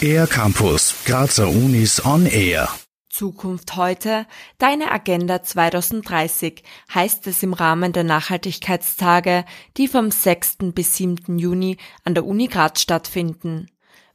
Air Campus, Grazer Unis on Air. Zukunft heute, deine Agenda 2030 heißt es im Rahmen der Nachhaltigkeitstage, die vom 6. bis 7. Juni an der Uni Graz stattfinden.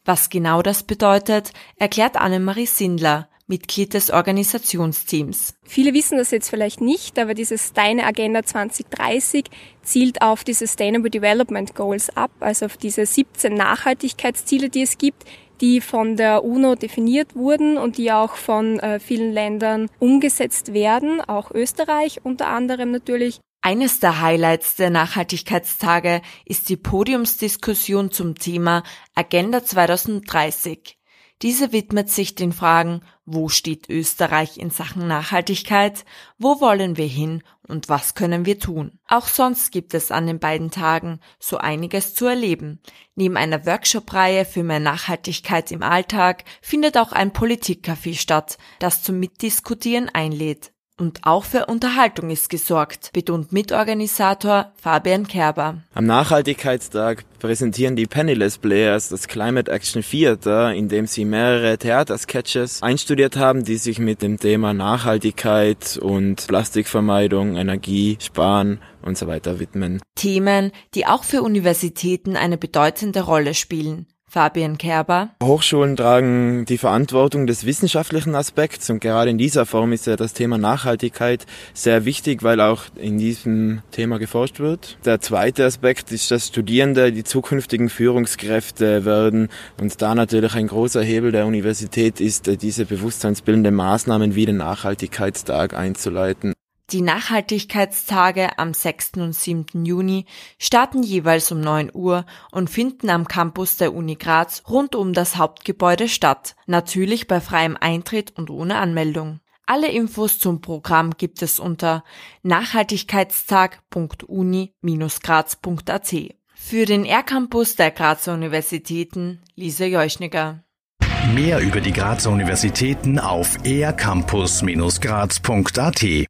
Was genau das bedeutet, erklärt Annemarie Sindler, Mitglied des Organisationsteams. Viele wissen das jetzt vielleicht nicht, aber dieses Deine Agenda 2030 zielt auf die Sustainable Development Goals ab, also auf diese 17 Nachhaltigkeitsziele, die es gibt, die von der UNO definiert wurden und die auch von äh, vielen Ländern umgesetzt werden, auch Österreich unter anderem natürlich. Eines der Highlights der Nachhaltigkeitstage ist die Podiumsdiskussion zum Thema Agenda 2030. Diese widmet sich den Fragen, wo steht Österreich in Sachen Nachhaltigkeit, wo wollen wir hin und was können wir tun. Auch sonst gibt es an den beiden Tagen so einiges zu erleben. Neben einer Workshop-Reihe für mehr Nachhaltigkeit im Alltag findet auch ein Politikcafé statt, das zum Mitdiskutieren einlädt. Und auch für Unterhaltung ist gesorgt, betont Mitorganisator Fabian Kerber. Am Nachhaltigkeitstag präsentieren die Penniless Players das Climate Action Theater, in dem sie mehrere Theatersketches einstudiert haben, die sich mit dem Thema Nachhaltigkeit und Plastikvermeidung, Energie, Sparen und so weiter widmen. Themen, die auch für Universitäten eine bedeutende Rolle spielen. Fabian Kerber. Hochschulen tragen die Verantwortung des wissenschaftlichen Aspekts und gerade in dieser Form ist ja das Thema Nachhaltigkeit sehr wichtig, weil auch in diesem Thema geforscht wird. Der zweite Aspekt ist, dass Studierende die zukünftigen Führungskräfte werden und da natürlich ein großer Hebel der Universität ist, diese bewusstseinsbildende Maßnahmen wie den Nachhaltigkeitstag einzuleiten. Die Nachhaltigkeitstage am 6. und 7. Juni starten jeweils um 9 Uhr und finden am Campus der Uni Graz rund um das Hauptgebäude statt, natürlich bei freiem Eintritt und ohne Anmeldung. Alle Infos zum Programm gibt es unter nachhaltigkeitstag.uni-graz.at. Für den R-Campus der Grazer Universitäten Lisa Jeuschniger. Mehr über die Grazer Universitäten auf ercampus-graz.at